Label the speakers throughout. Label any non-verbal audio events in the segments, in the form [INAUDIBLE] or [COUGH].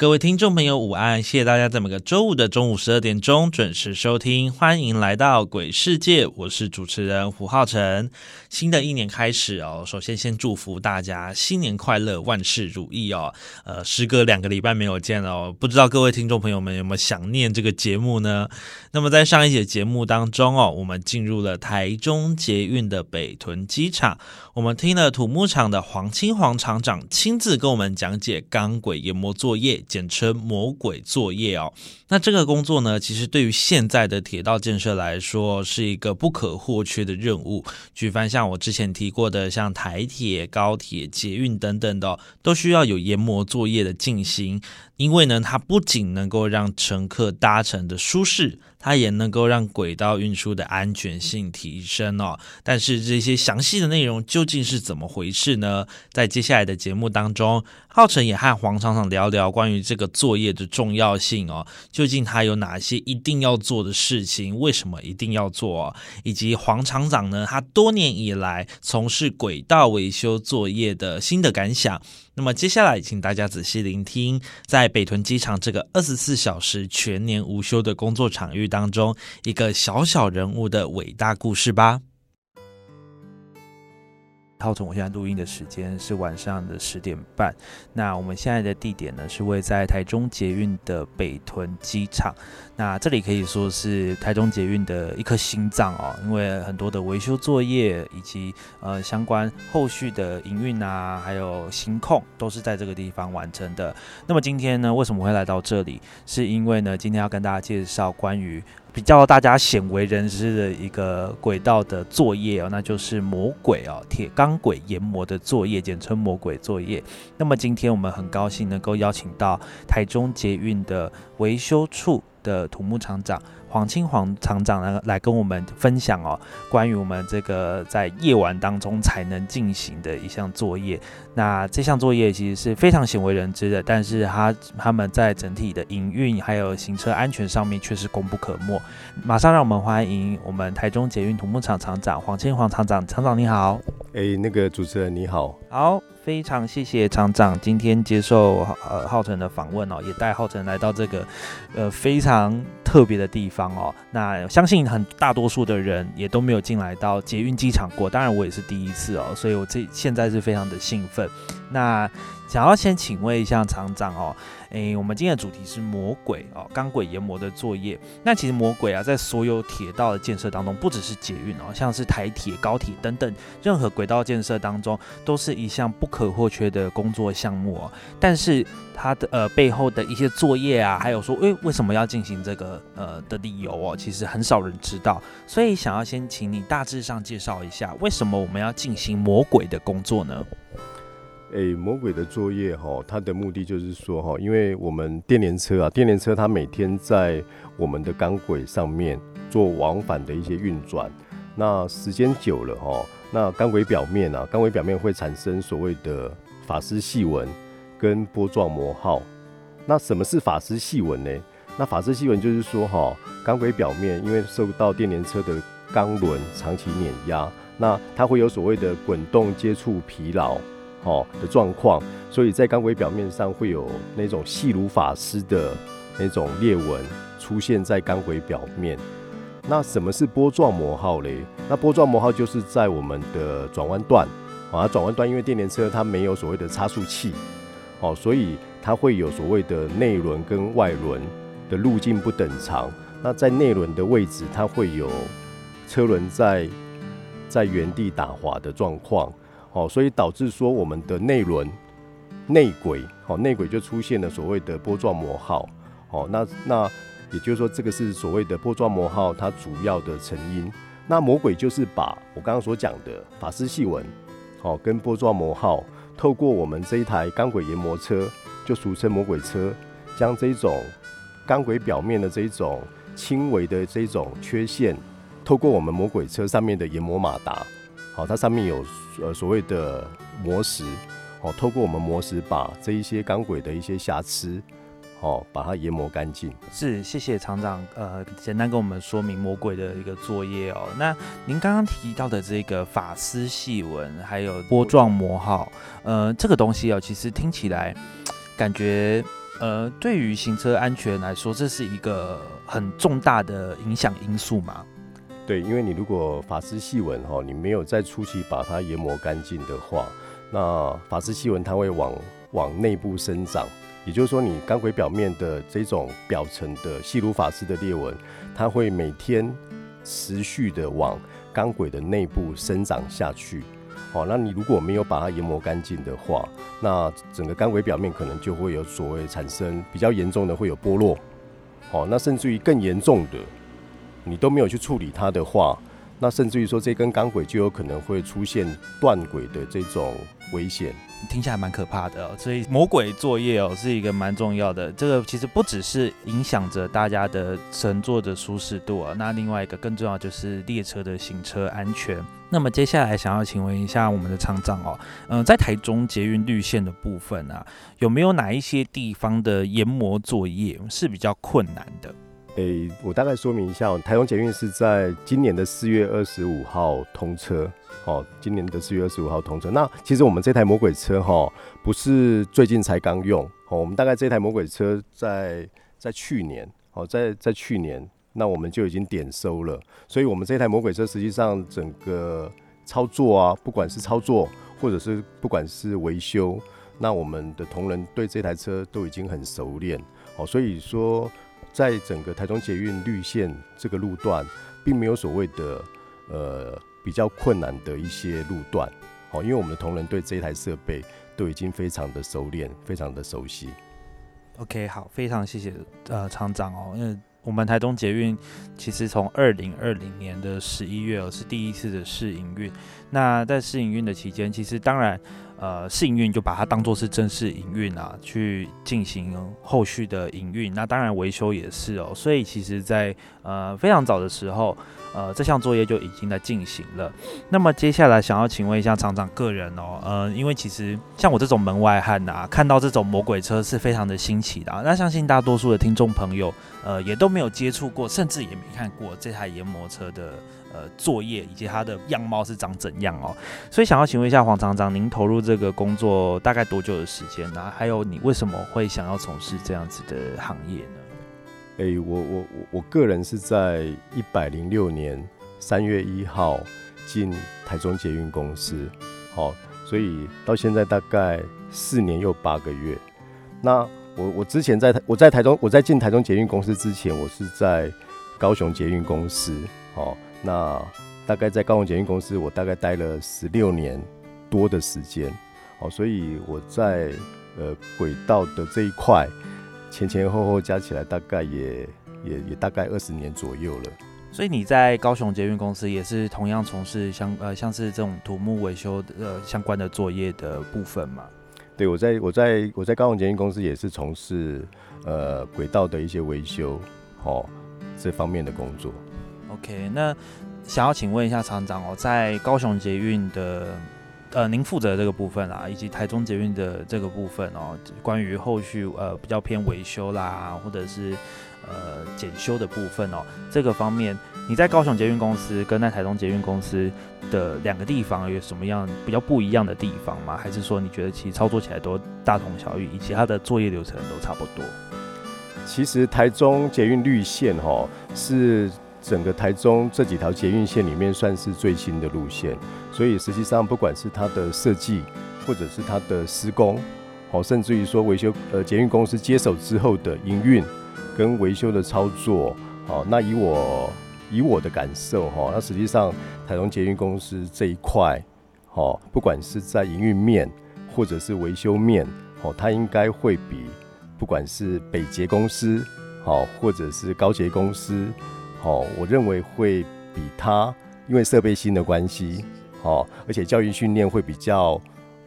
Speaker 1: 各位听众朋友，午安！谢谢大家在每个周五的中午十二点钟准时收听，欢迎来到鬼世界，我是主持人胡浩辰。新的一年开始哦，首先先祝福大家新年快乐，万事如意哦。呃，时隔两个礼拜没有见了哦，不知道各位听众朋友们有没有想念这个节目呢？那么在上一节节目当中哦，我们进入了台中捷运的北屯机场，我们听了土木厂的黄清黄厂长亲自跟我们讲解钢轨研磨作业。简称魔鬼作业哦，那这个工作呢，其实对于现在的铁道建设来说，是一个不可或缺的任务。举凡像我之前提过的，像台铁、高铁、捷运等等的，都需要有研磨作业的进行。因为呢，它不仅能够让乘客搭乘的舒适，它也能够让轨道运输的安全性提升哦。但是这些详细的内容究竟是怎么回事呢？在接下来的节目当中，浩辰也和黄厂长聊聊关于这个作业的重要性哦。究竟他有哪些一定要做的事情？为什么一定要做？以及黄厂长呢，他多年以来从事轨道维修作业的新的感想。那么接下来，请大家仔细聆听，在北屯机场这个二十四小时全年无休的工作场域当中，一个小小人物的伟大故事吧。浩总，我现在录音的时间是晚上的十点半。那我们现在的地点呢，是位在台中捷运的北屯机场。那这里可以说是台中捷运的一颗心脏哦，因为很多的维修作业以及呃相关后续的营运啊，还有行控都是在这个地方完成的。那么今天呢，为什么会来到这里？是因为呢，今天要跟大家介绍关于。比较大家鲜为人知的一个轨道的作业哦，那就是魔鬼哦，铁钢轨研磨的作业，简称魔鬼作业。那么今天我们很高兴能够邀请到台中捷运的维修处的土木厂长。黄清黄厂长呢，来跟我们分享哦，关于我们这个在夜晚当中才能进行的一项作业。那这项作业其实是非常鲜为人知的，但是他他们在整体的营运还有行车安全上面却是功不可没。马上让我们欢迎我们台中捷运土木厂厂长黄清黄厂长，厂长你好。
Speaker 2: 哎，那个主持人你好。
Speaker 1: 好。非常谢谢厂长今天接受呃浩辰的访问哦，也带浩辰来到这个呃非常特别的地方哦。那相信很大多数的人也都没有进来到捷运机场过，当然我也是第一次哦，所以我这现在是非常的兴奋。那想要先请问一下厂长哦。诶，我们今天的主题是魔鬼哦，钢轨研磨的作业。那其实魔鬼啊，在所有铁道的建设当中，不只是捷运哦，像是台铁、高铁等等，任何轨道建设当中，都是一项不可或缺的工作项目哦。但是它的呃背后的一些作业啊，还有说，诶，为什么要进行这个呃的理由哦，其实很少人知道。所以想要先请你大致上介绍一下，为什么我们要进行魔鬼的工作呢？
Speaker 2: 诶，魔鬼的作业哈，它的目的就是说哈，因为我们电联车啊，电联车它每天在我们的钢轨上面做往返的一些运转，那时间久了哈，那钢轨表面啊，钢轨表面会产生所谓的法丝细纹跟波状磨耗。那什么是法丝细纹呢？那法丝细纹就是说哈，钢轨表面因为受到电联车的钢轮长期碾压，那它会有所谓的滚动接触疲劳。哦的状况，所以在钢轨表面上会有那种细如发丝的那种裂纹出现在钢轨表面。那什么是波状磨耗嘞？那波状磨耗就是在我们的转弯段啊，转弯段因为电联车它没有所谓的差速器，哦，所以它会有所谓的内轮跟外轮的路径不等长。那在内轮的位置，它会有车轮在在原地打滑的状况，哦，所以导致说我们的内轮内轨，哦，内轨就出现了所谓的波状磨耗，哦，那那也就是说，这个是所谓的波状磨耗它主要的成因。那魔鬼就是把我刚刚所讲的法丝细纹，哦，跟波状磨耗，透过我们这一台钢轨研磨车，就俗称魔鬼车，将这种钢轨表面的这一种轻微的这种缺陷，透过我们魔鬼车上面的研磨马达，好，它上面有呃所谓的磨石，哦，透过我们磨石把这一些钢轨的一些瑕疵。哦，把它研磨干净。
Speaker 1: 是，谢谢厂长。呃，简单跟我们说明魔鬼的一个作业哦。那您刚刚提到的这个法丝细纹，还有波状磨耗，呃，这个东西哦，其实听起来感觉，呃，对于行车安全来说，这是一个很重大的影响因素嘛？
Speaker 2: 对，因为你如果法丝细纹哈，你没有在初期把它研磨干净的话，那法丝细纹它会往往内部生长。也就是说，你钢轨表面的这种表层的细如发丝的裂纹，它会每天持续的往钢轨的内部生长下去。好，那你如果没有把它研磨干净的话，那整个钢轨表面可能就会有所谓产生比较严重的会有剥落。好，那甚至于更严重的，你都没有去处理它的话，那甚至于说这根钢轨就有可能会出现断轨的这种危险。
Speaker 1: 听起来蛮可怕的哦，所以魔鬼作业哦是一个蛮重要的。这个其实不只是影响着大家的乘坐的舒适度啊，那另外一个更重要就是列车的行车安全。那么接下来想要请问一下我们的厂长哦，嗯，在台中捷运绿线的部分啊，有没有哪一些地方的研磨作业是比较困难的？
Speaker 2: 诶，我大概说明一下，台中捷运是在今年的四月二十五号通车。哦，今年的四月二十五号通车。那其实我们这台魔鬼车哈，不是最近才刚用。哦，我们大概这台魔鬼车在在去年，哦，在在去年，那我们就已经点收了。所以，我们这台魔鬼车实际上整个操作啊，不管是操作，或者是不管是维修，那我们的同仁对这台车都已经很熟练。哦，所以说，在整个台中捷运绿线这个路段，并没有所谓的呃。比较困难的一些路段，哦，因为我们的同仁对这一台设备都已经非常的熟练，非常的熟悉。
Speaker 1: OK，好，非常谢谢呃厂长哦，因为我们台中捷运其实从二零二零年的十一月哦是第一次的试营运，那在试营运的期间，其实当然。呃，试营运就把它当做是正式营运啊，去进行后续的营运。那当然维修也是哦。所以其实，在呃非常早的时候，呃这项作业就已经在进行了。那么接下来想要请问一下厂长个人哦，呃，因为其实像我这种门外汉呐，看到这种魔鬼车是非常的新奇的。啊那相信大多数的听众朋友，呃，也都没有接触过，甚至也没看过这台研磨车的。呃，作业以及它的样貌是长怎样哦？所以想要请问一下黄厂长，您投入这个工作大概多久的时间呢？还有你为什么会想要从事这样子的行业呢？
Speaker 2: 哎，我我我我个人是在一百零六年三月一号进台中捷运公司，好，所以到现在大概四年又八个月。那我我之前在台我在台中我在进台中捷运公司之前，我是在高雄捷运公司，好。那大概在高雄捷运公司，我大概待了十六年多的时间，哦，所以我在呃轨道的这一块前前后后加起来，大概也也也大概二十年左右了。
Speaker 1: 所以你在高雄捷运公司也是同样从事相呃像是这种土木维修呃相关的作业的部分嘛？
Speaker 2: 对，我在我在我在高雄捷运公司也是从事呃轨道的一些维修哦这方面的工作。
Speaker 1: OK，那想要请问一下厂长哦，在高雄捷运的呃，您负责这个部分啊，以及台中捷运的这个部分哦，关于后续呃比较偏维修啦，或者是呃检修的部分哦，这个方面你在高雄捷运公司跟在台中捷运公司的两个地方有什么样比较不一样的地方吗？还是说你觉得其实操作起来都大同小异，以及它的作业流程都差不多？
Speaker 2: 其实台中捷运绿线哈是。整个台中这几条捷运线里面算是最新的路线，所以实际上不管是它的设计，或者是它的施工，哦，甚至于说维修，呃，捷运公司接手之后的营运跟维修的操作，哦，那以我以我的感受哈，那实际上台中捷运公司这一块，哦，不管是在营运面或者是维修面，哦，它应该会比不管是北捷公司，好，或者是高捷公司，好，我认为会比它，因为设备新的关系，好，而且教育训练会比较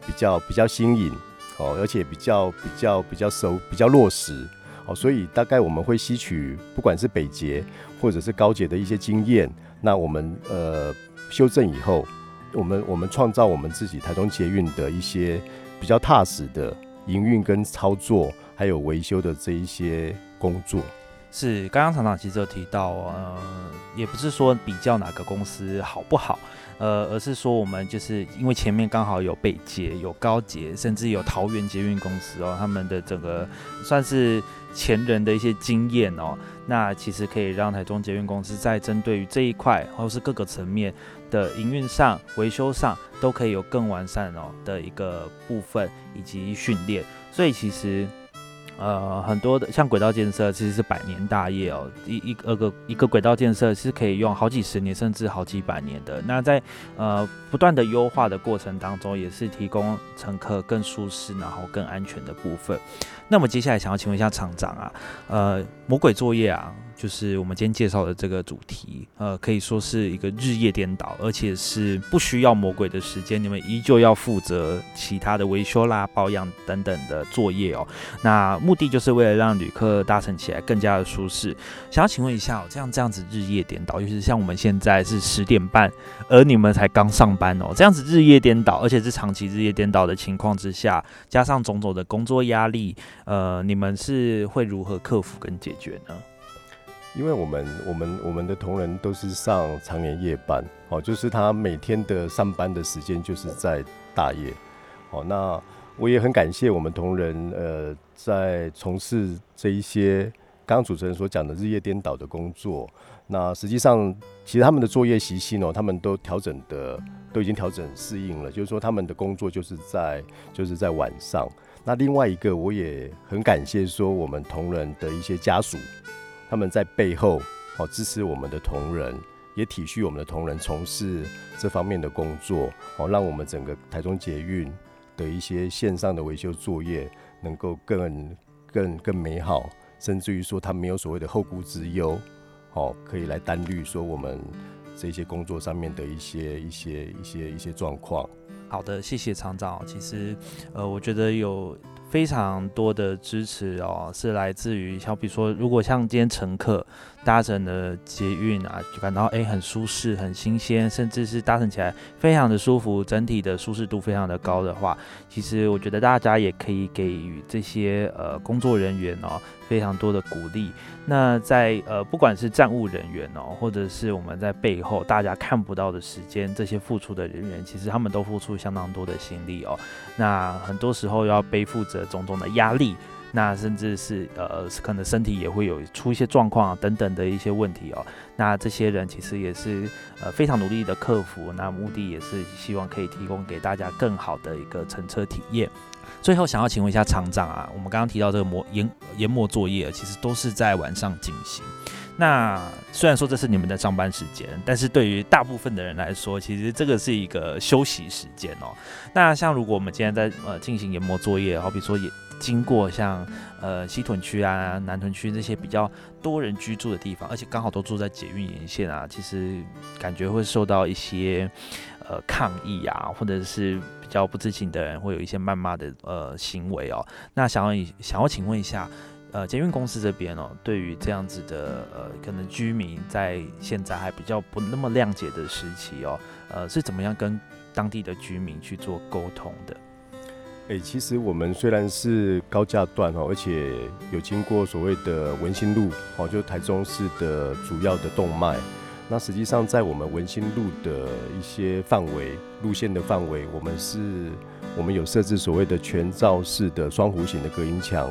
Speaker 2: 比较比较新颖，好，而且比较比较比较熟，比较落实。哦，所以大概我们会吸取不管是北捷或者是高捷的一些经验，那我们呃修正以后，我们我们创造我们自己台中捷运的一些比较踏实的营运跟操作，还有维修的这一些工作。
Speaker 1: 是，刚刚厂长其实有提到，呃，也不是说比较哪个公司好不好，呃，而是说我们就是因为前面刚好有北捷、有高捷，甚至有桃园捷运公司哦，他们的整个算是前人的一些经验哦，那其实可以让台中捷运公司在针对于这一块，或是各个层面的营运上、维修上，都可以有更完善哦的一个部分以及训练，所以其实。呃，很多的像轨道建设其实是百年大业哦，一一个个一个轨道建设是可以用好几十年甚至好几百年的。那在呃不断的优化的过程当中，也是提供乘客更舒适然后更安全的部分。那么接下来想要请问一下厂长啊，呃，魔鬼作业啊。就是我们今天介绍的这个主题，呃，可以说是一个日夜颠倒，而且是不需要魔鬼的时间，你们依旧要负责其他的维修啦、保养等等的作业哦。那目的就是为了让旅客搭乘起来更加的舒适。想要请问一下哦，这样这样子日夜颠倒，尤其是像我们现在是十点半，而你们才刚上班哦，这样子日夜颠倒，而且是长期日夜颠倒的情况之下，加上种种的工作压力，呃，你们是会如何克服跟解决呢？
Speaker 2: 因为我们我们我们的同仁都是上常年夜班，哦，就是他每天的上班的时间就是在大夜，哦，那我也很感谢我们同仁，呃，在从事这一些刚刚主持人所讲的日夜颠倒的工作，那实际上其实他们的作业习性哦，他们都调整的都已经调整适应了，就是说他们的工作就是在就是在晚上。那另外一个我也很感谢说我们同仁的一些家属。他们在背后哦支持我们的同仁，也体恤我们的同仁从事这方面的工作，好让我们整个台中捷运的一些线上的维修作业能够更更更美好，甚至于说他没有所谓的后顾之忧，好可以来担虑说我们这些工作上面的一些一些一些一些状况。
Speaker 1: 好的，谢谢厂长。其实，呃，我觉得有。非常多的支持哦，是来自于像比如说，如果像今天乘客搭乘的捷运啊，就感到诶很舒适、很新鲜，甚至是搭乘起来非常的舒服，整体的舒适度非常的高的话，其实我觉得大家也可以给予这些呃工作人员哦非常多的鼓励。那在呃不管是站务人员哦，或者是我们在背后大家看不到的时间，这些付出的人员，其实他们都付出相当多的心力哦。那很多时候要背负着。种种的压力，那甚至是呃，可能身体也会有出一些状况啊等等的一些问题哦。那这些人其实也是呃非常努力的克服，那目的也是希望可以提供给大家更好的一个乘车体验。最后想要请问一下厂长啊，我们刚刚提到这个磨研研磨作业，其实都是在晚上进行。那虽然说这是你们的上班时间，但是对于大部分的人来说，其实这个是一个休息时间哦。那像如果我们今天在呃进行研磨作业，好比说也经过像呃西屯区啊、南屯区这些比较多人居住的地方，而且刚好都住在捷运沿线啊，其实感觉会受到一些呃抗议啊，或者是比较不知情的人会有一些谩骂的呃行为哦。那想要想要请问一下。呃，捷运公司这边哦，对于这样子的呃，可能居民在现在还比较不那么谅解的时期哦，呃，是怎么样跟当地的居民去做沟通的？
Speaker 2: 哎，其实我们虽然是高架段哦，而且有经过所谓的文心路哦，就台中市的主要的动脉。那实际上在我们文心路的一些范围路线的范围，我们是，我们有设置所谓的全罩式的双弧形的隔音墙。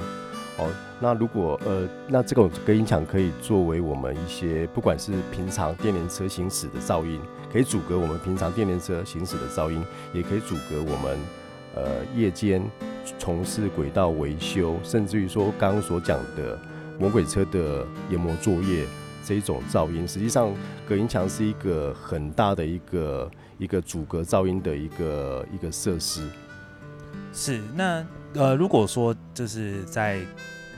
Speaker 2: 哦，那如果呃，那这种隔音墙可以作为我们一些不管是平常电联车行驶的噪音，可以阻隔我们平常电联车行驶的噪音，也可以阻隔我们呃夜间从事轨道维修，甚至于说刚刚所讲的魔鬼车的研磨作业这一种噪音。实际上，隔音墙是一个很大的一个一个阻隔噪音的一个一个设施。
Speaker 1: 是，那呃，如果说就是在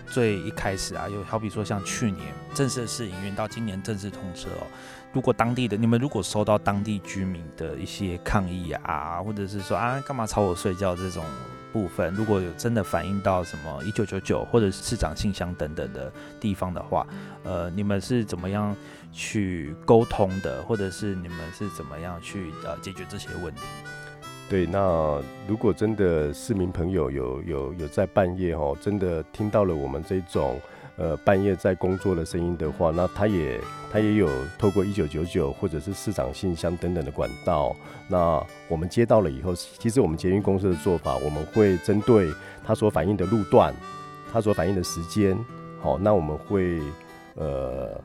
Speaker 1: 最一开始啊，有好比说像去年正式试营运到今年正式通车哦，如果当地的你们如果收到当地居民的一些抗议啊，或者是说啊干嘛吵我睡觉这种部分，如果有真的反映到什么一九九九或者是市长信箱等等的地方的话，呃，你们是怎么样去沟通的，或者是你们是怎么样去呃解决这些问题？
Speaker 2: 对，那如果真的市民朋友有有有在半夜哦，真的听到了我们这种呃半夜在工作的声音的话，那他也他也有透过一九九九或者是市长信箱等等的管道，那我们接到了以后，其实我们捷运公司的做法，我们会针对他所反映的路段，他所反映的时间，好，那我们会呃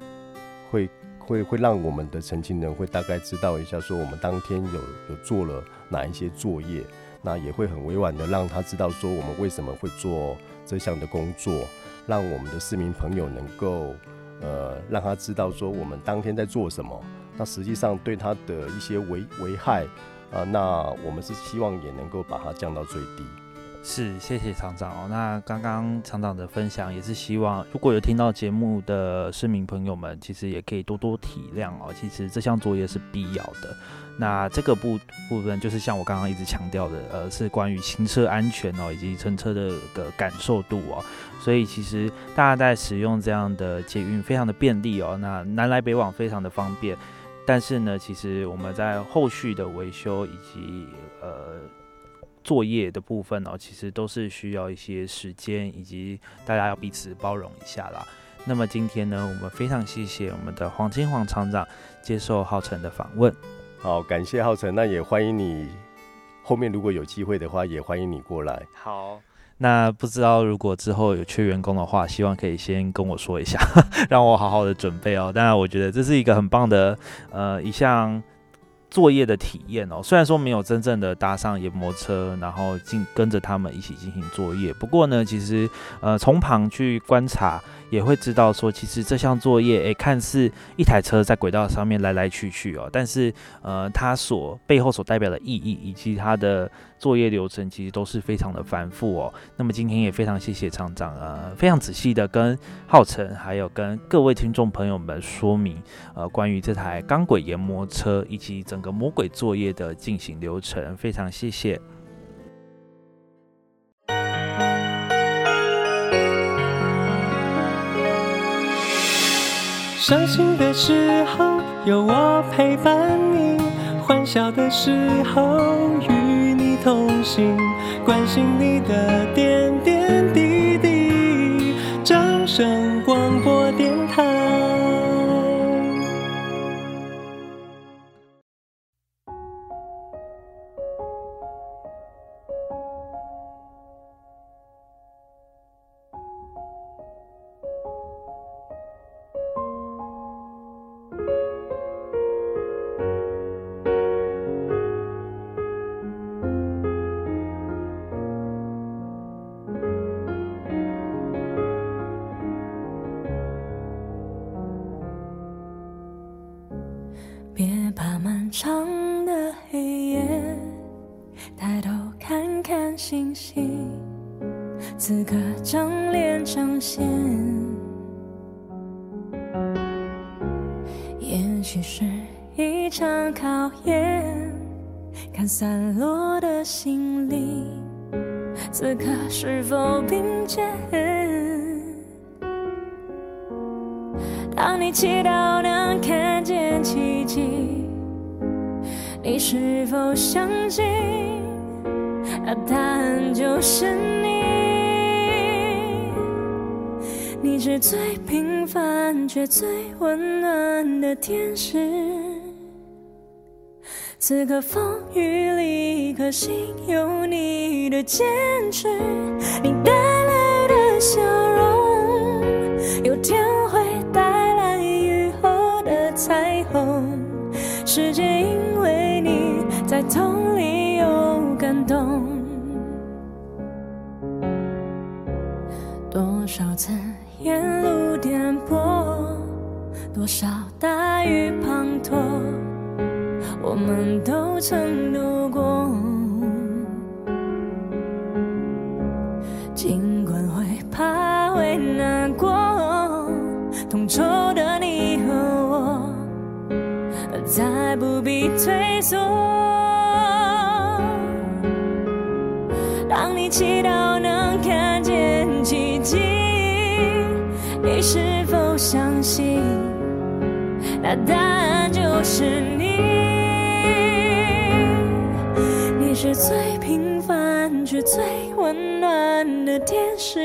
Speaker 2: 会会会让我们的澄清人会大概知道一下，说我们当天有有做了。哪一些作业，那也会很委婉的让他知道说我们为什么会做这项的工作，让我们的市民朋友能够呃让他知道说我们当天在做什么，那实际上对他的一些危危害啊，那我们是希望也能够把它降到最低。
Speaker 1: 是，谢谢厂长哦。那刚刚厂长的分享也是希望，如果有听到节目的市民朋友们，其实也可以多多体谅哦。其实这项作业是必要的。那这个部部分就是像我刚刚一直强调的，呃，是关于行车安全哦，以及乘车的个感受度哦。所以其实大家在使用这样的捷运非常的便利哦，那南来北往非常的方便。但是呢，其实我们在后续的维修以及呃作业的部分哦，其实都是需要一些时间，以及大家要彼此包容一下啦。那么今天呢，我们非常谢谢我们的黄金黄厂长接受浩辰的访问。
Speaker 2: 好，感谢浩辰，那也欢迎你。后面如果有机会的话，也欢迎你过来。
Speaker 1: 好，那不知道如果之后有缺员工的话，希望可以先跟我说一下，[LAUGHS] 让我好好的准备哦。当然，我觉得这是一个很棒的呃一项作业的体验哦。虽然说没有真正的搭上研磨车，然后进跟着他们一起进行作业，不过呢，其实呃从旁去观察。也会知道说，其实这项作业，诶，看似一台车在轨道上面来来去去哦，但是，呃，它所背后所代表的意义以及它的作业流程，其实都是非常的繁复哦。那么今天也非常谢谢厂长啊，非常仔细的跟浩辰还有跟各位听众朋友们说明，呃，关于这台钢轨研磨车以及整个魔鬼作业的进行流程，非常谢谢。
Speaker 3: 伤心的时候有我陪伴你，欢笑的时候与同行，关心你的点点滴滴。掌声广播电台。看星星此刻正连成线也许是一场考验看散落的心灵此刻是否并肩当你祈祷能看见奇迹你是否相信那答案就是你。你是最平凡却最温暖的天使。此刻风雨里，一颗心有你的坚持，你带来的笑容，答案就是你。你是最平凡却最温暖的天使。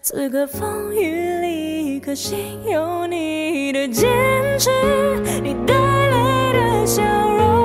Speaker 3: 此刻风雨里，可心有你的坚持，你带来的笑容，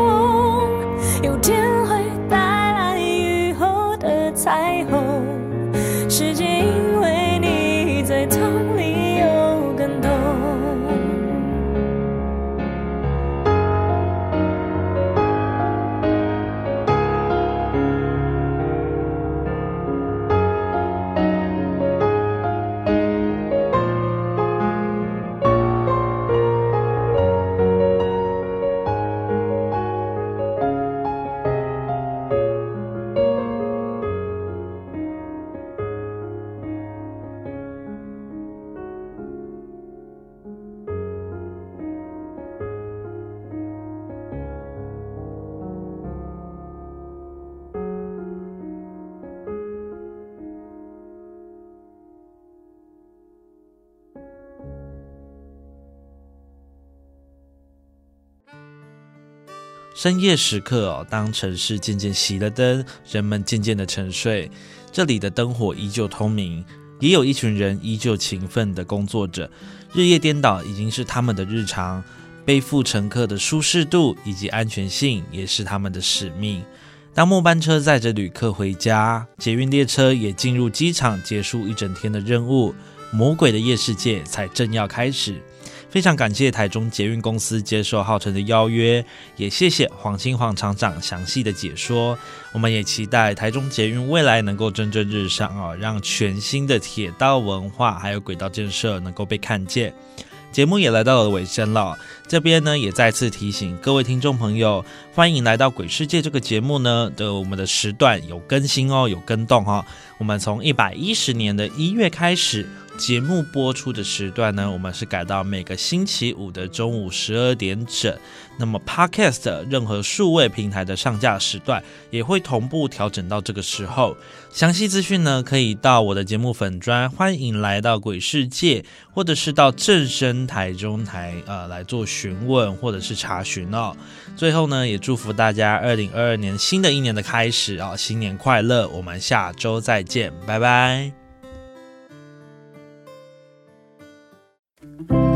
Speaker 1: 深夜时刻哦，当城市渐渐熄了灯，人们渐渐的沉睡，这里的灯火依旧通明，也有一群人依旧勤奋的工作着，日夜颠倒已经是他们的日常，背负乘客的舒适度以及安全性也是他们的使命。当末班车载着旅客回家，捷运列车也进入机场，结束一整天的任务，魔鬼的夜世界才正要开始。非常感谢台中捷运公司接受浩辰的邀约，也谢谢黄清煌厂长详细的解说。我们也期待台中捷运未来能够蒸蒸日上哦，让全新的铁道文化还有轨道建设能够被看见。节目也来到了尾声了，这边呢也再次提醒各位听众朋友，欢迎来到《鬼世界》这个节目呢的我们的时段有更新哦，有更动哈、哦。我们从一百一十年的一月开始。节目播出的时段呢，我们是改到每个星期五的中午十二点整。那么 Podcast 任何数位平台的上架时段也会同步调整到这个时候。详细资讯呢，可以到我的节目粉专，欢迎来到鬼世界，或者是到正声台中台呃来做询问或者是查询哦。最后呢，也祝福大家二零二二年新的一年的开始啊、哦，新年快乐！我们下周再见，拜拜。thank [LAUGHS] you